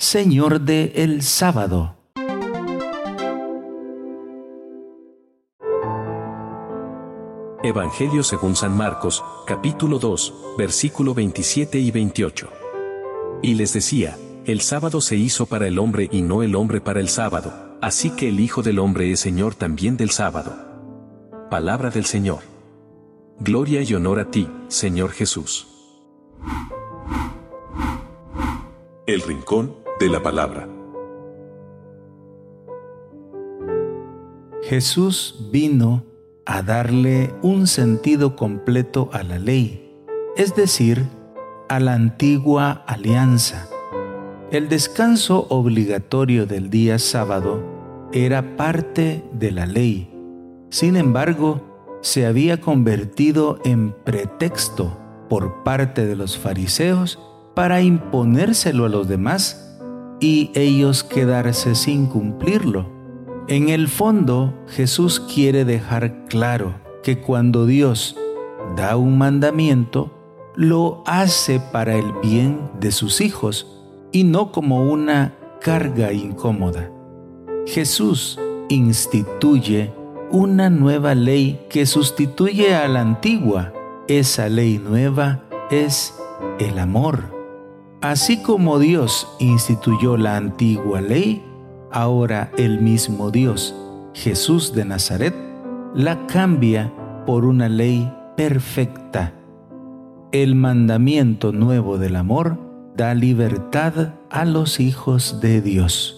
Señor de el sábado. Evangelio según San Marcos, capítulo 2, versículo 27 y 28. Y les decía, el sábado se hizo para el hombre y no el hombre para el sábado, así que el Hijo del Hombre es Señor también del sábado. Palabra del Señor. Gloria y honor a ti, Señor Jesús. El Rincón de la Palabra. Jesús vino a darle un sentido completo a la ley, es decir, a la antigua alianza. El descanso obligatorio del día sábado era parte de la ley. Sin embargo, se había convertido en pretexto por parte de los fariseos para imponérselo a los demás y ellos quedarse sin cumplirlo. En el fondo, Jesús quiere dejar claro que cuando Dios da un mandamiento, lo hace para el bien de sus hijos y no como una carga incómoda. Jesús instituye una nueva ley que sustituye a la antigua. Esa ley nueva es el amor. Así como Dios instituyó la antigua ley, Ahora el mismo Dios, Jesús de Nazaret, la cambia por una ley perfecta. El mandamiento nuevo del amor da libertad a los hijos de Dios.